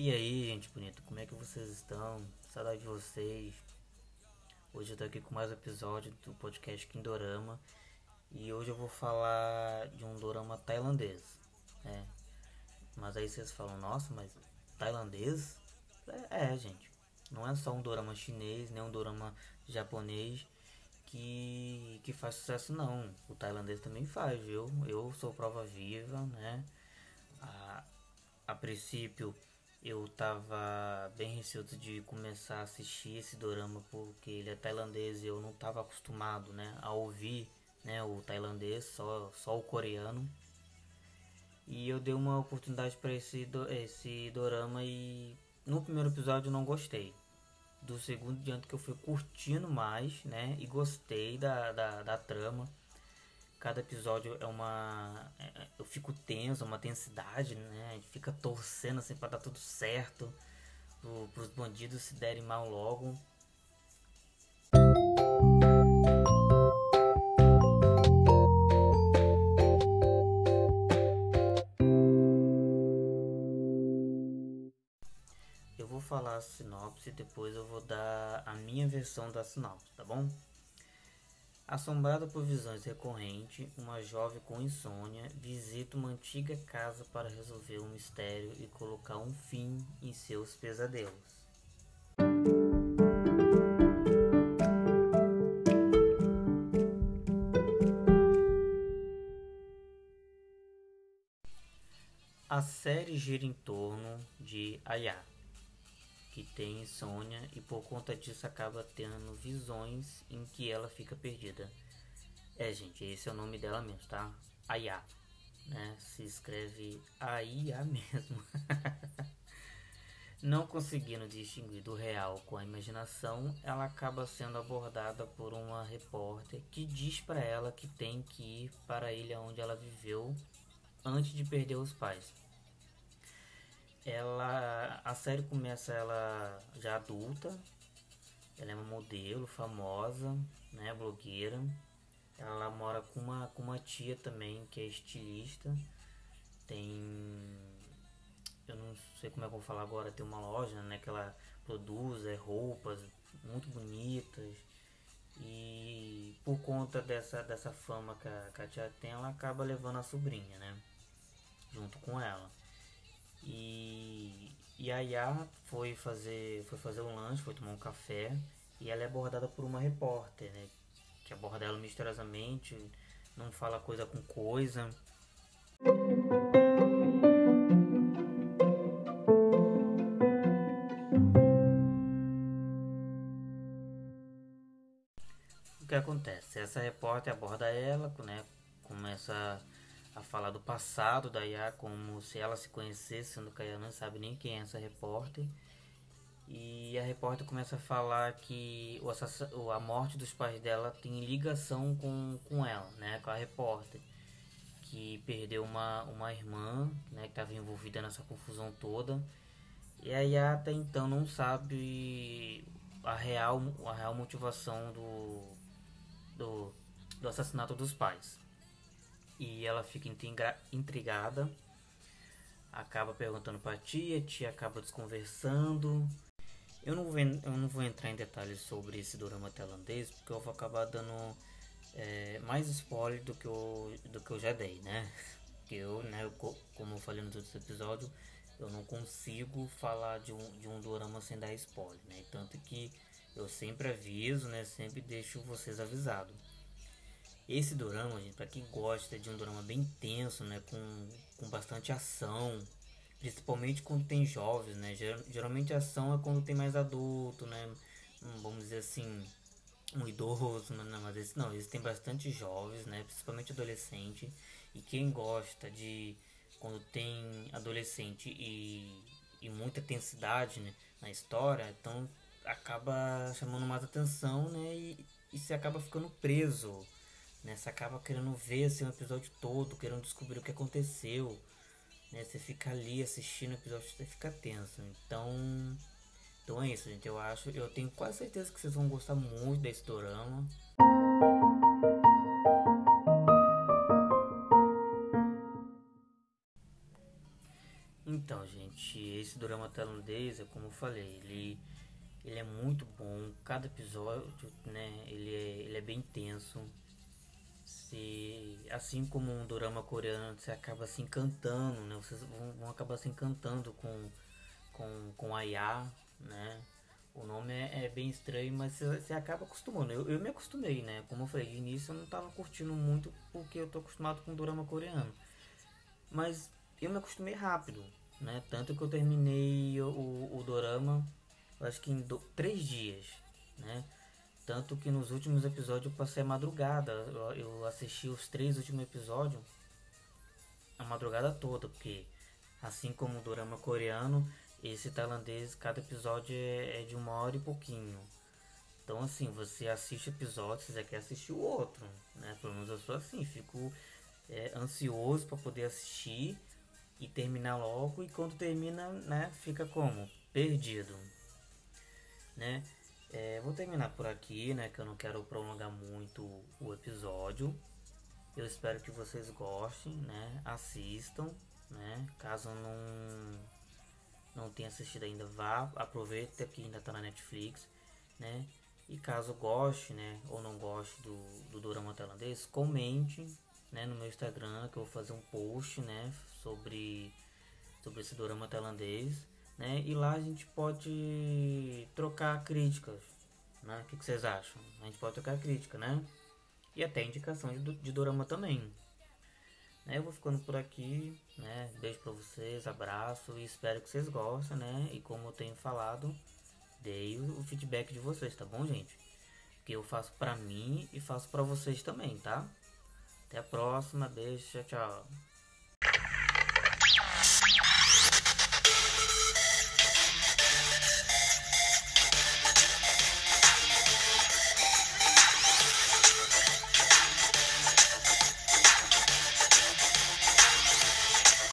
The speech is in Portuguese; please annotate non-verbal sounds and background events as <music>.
E aí, gente bonita, como é que vocês estão? Saudade de vocês. Hoje eu tô aqui com mais um episódio do podcast Kindorama. E hoje eu vou falar de um dorama tailandês. É. Mas aí vocês falam, nossa, mas tailandês? É, é, gente. Não é só um dorama chinês, nem um dorama japonês que, que faz sucesso não. O tailandês também faz, viu? Eu sou prova viva, né? A, a princípio eu tava bem receoso de começar a assistir esse dorama porque ele é tailandês e eu não tava acostumado, né, a ouvir, né, o tailandês, só só o coreano. E eu dei uma oportunidade para esse esse dorama e no primeiro episódio eu não gostei. Do segundo diante que eu fui curtindo mais, né, e gostei da, da, da trama Cada episódio é uma. É, é, eu fico tenso, uma tensidade, né? A gente fica torcendo assim pra dar tudo certo. Pro, pros bandidos se derem mal logo. Eu vou falar a sinopse e depois eu vou dar a minha versão da sinopse, tá bom? Assombrada por visões recorrentes, uma jovem com insônia visita uma antiga casa para resolver um mistério e colocar um fim em seus pesadelos. A série gira em torno de Aya, que tem insônia e por conta disso acaba tendo visões em que ela fica perdida. É, gente, esse é o nome dela mesmo, tá? Aya, né? Se escreve Aya <laughs> mesmo. Não conseguindo distinguir do real com a imaginação, ela acaba sendo abordada por uma repórter que diz para ela que tem que ir para a ilha onde ela viveu antes de perder os pais ela a série começa ela já adulta. Ela é uma modelo famosa né blogueira. Ela mora com uma com uma tia também que é estilista. Tem eu não sei como é que eu vou falar agora tem uma loja né que ela produz é, roupas muito bonitas. E por conta dessa dessa fama que a, que a tia tem ela acaba levando a sobrinha né junto com ela e, e a Yá foi fazer, foi fazer um lanche, foi tomar um café e ela é abordada por uma repórter, né? Que aborda ela misteriosamente, não fala coisa com coisa. O que acontece? Essa repórter aborda ela, né? Começa a falar do passado da Yá, como se ela se conhecesse, sendo que a Yá não sabe nem quem é essa repórter. E a repórter começa a falar que o a morte dos pais dela tem ligação com, com ela, né, com a repórter, que perdeu uma, uma irmã, né, que estava envolvida nessa confusão toda. E a Yá até então não sabe a real, a real motivação do, do, do assassinato dos pais e ela fica intrigada, acaba perguntando para a tia, tia acaba desconversando. Eu não, vou, eu não vou entrar em detalhes sobre esse drama tailandês, porque eu vou acabar dando é, mais spoiler do que, eu, do que eu já dei, né? Que eu, né, eu, como eu falei nos outros episódios, eu não consigo falar de um, de um drama sem dar spoiler, né? Tanto que eu sempre aviso, né? Sempre deixo vocês avisados. Esse dorama, gente, para quem gosta de um dorama bem tenso, né, com, com bastante ação, principalmente quando tem jovens, né? Geralmente a ação é quando tem mais adulto, né? Vamos dizer assim, um idoso, né? não, mas esse não, esse tem bastante jovens, né? Principalmente adolescente. E quem gosta de quando tem adolescente e, e muita intensidade né, na história, então acaba chamando mais atenção, né? E, e se acaba ficando preso né? Você acaba querendo ver assim, o episódio todo, querendo descobrir o que aconteceu. Né? Você fica ali assistindo o episódio, você fica tenso. Então, então é isso, gente. Eu acho, eu tenho quase certeza que vocês vão gostar muito desse dorama. Então, gente, esse drama tailandês, é como eu falei, ele, ele é muito bom. Cada episódio, né, ele é, ele é bem tenso. Se, assim como um drama coreano, você acaba se encantando, né? Vocês vão, vão acabar se encantando com, com, com a né? O nome é, é, bem estranho, mas você acaba acostumando. Eu, eu me acostumei, né? Como eu falei, de início eu não tava curtindo muito porque eu tô acostumado com drama coreano. Mas eu me acostumei rápido, né? Tanto que eu terminei o, o, o dorama, acho que em do, três dias, né? Tanto que nos últimos episódios eu passei a madrugada. Eu, eu assisti os três últimos episódios a madrugada toda, porque assim como o dorama coreano, esse tailandês, cada episódio é, é de uma hora e pouquinho. Então assim, você assiste o episódio, você já quer assistir o outro, né? Pelo menos eu sou assim, fico é, ansioso para poder assistir e terminar logo e quando termina, né, fica como? Perdido, né? É, vou terminar por aqui, né, que eu não quero prolongar muito o episódio. Eu espero que vocês gostem, né, assistam, né, caso não não tenha assistido ainda, vá, aproveita que ainda está na Netflix, né, e caso goste, né, ou não goste do, do Dorama Tailandês, comente, né, no meu Instagram, que eu vou fazer um post, né, sobre, sobre esse dorama tailandês, né, e lá a gente pode trocar críticas, né, o que, que vocês acham? A gente pode trocar crítica, né, e até indicação de, de dorama também. Né, eu vou ficando por aqui, né, beijo pra vocês, abraço e espero que vocês gostem, né, e como eu tenho falado, dei o feedback de vocês, tá bom, gente? Que eu faço pra mim e faço pra vocês também, tá? Até a próxima. Beijo. Tchau, tchau.